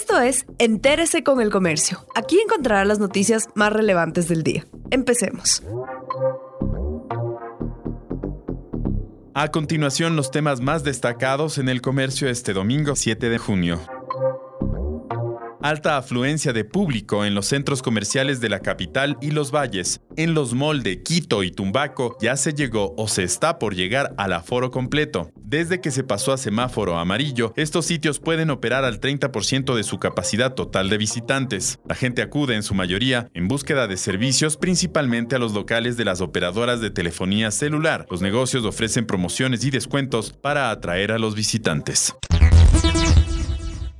Esto es Entérese con el Comercio. Aquí encontrará las noticias más relevantes del día. Empecemos. A continuación, los temas más destacados en el comercio este domingo 7 de junio alta afluencia de público en los centros comerciales de la capital y los valles. En los malls de Quito y Tumbaco ya se llegó o se está por llegar al aforo completo. Desde que se pasó a semáforo amarillo, estos sitios pueden operar al 30% de su capacidad total de visitantes. La gente acude en su mayoría en búsqueda de servicios, principalmente a los locales de las operadoras de telefonía celular. Los negocios ofrecen promociones y descuentos para atraer a los visitantes.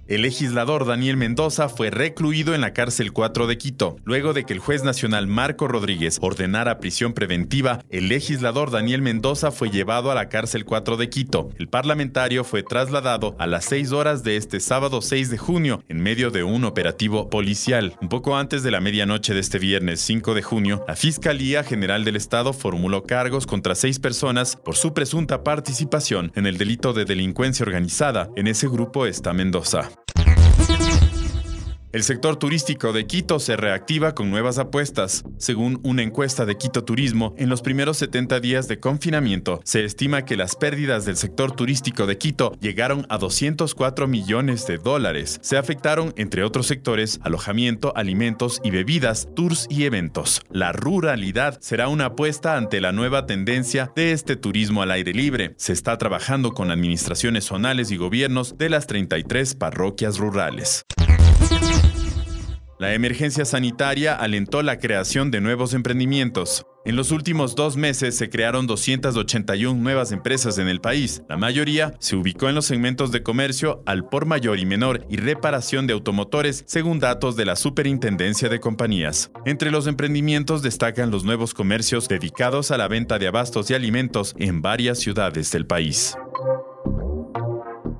El legislador Daniel Mendoza fue recluido en la cárcel 4 de Quito. Luego de que el juez nacional Marco Rodríguez ordenara prisión preventiva, el legislador Daniel Mendoza fue llevado a la cárcel 4 de Quito. El parlamentario fue trasladado a las 6 horas de este sábado 6 de junio en medio de un operativo policial. Un poco antes de la medianoche de este viernes 5 de junio, la Fiscalía General del Estado formuló cargos contra seis personas por su presunta participación en el delito de delincuencia organizada. En ese grupo está Mendoza. El sector turístico de Quito se reactiva con nuevas apuestas. Según una encuesta de Quito Turismo, en los primeros 70 días de confinamiento, se estima que las pérdidas del sector turístico de Quito llegaron a 204 millones de dólares. Se afectaron, entre otros sectores, alojamiento, alimentos y bebidas, tours y eventos. La ruralidad será una apuesta ante la nueva tendencia de este turismo al aire libre. Se está trabajando con administraciones zonales y gobiernos de las 33 parroquias rurales. La emergencia sanitaria alentó la creación de nuevos emprendimientos. En los últimos dos meses se crearon 281 nuevas empresas en el país. La mayoría se ubicó en los segmentos de comercio al por mayor y menor y reparación de automotores, según datos de la Superintendencia de Compañías. Entre los emprendimientos destacan los nuevos comercios dedicados a la venta de abastos y alimentos en varias ciudades del país.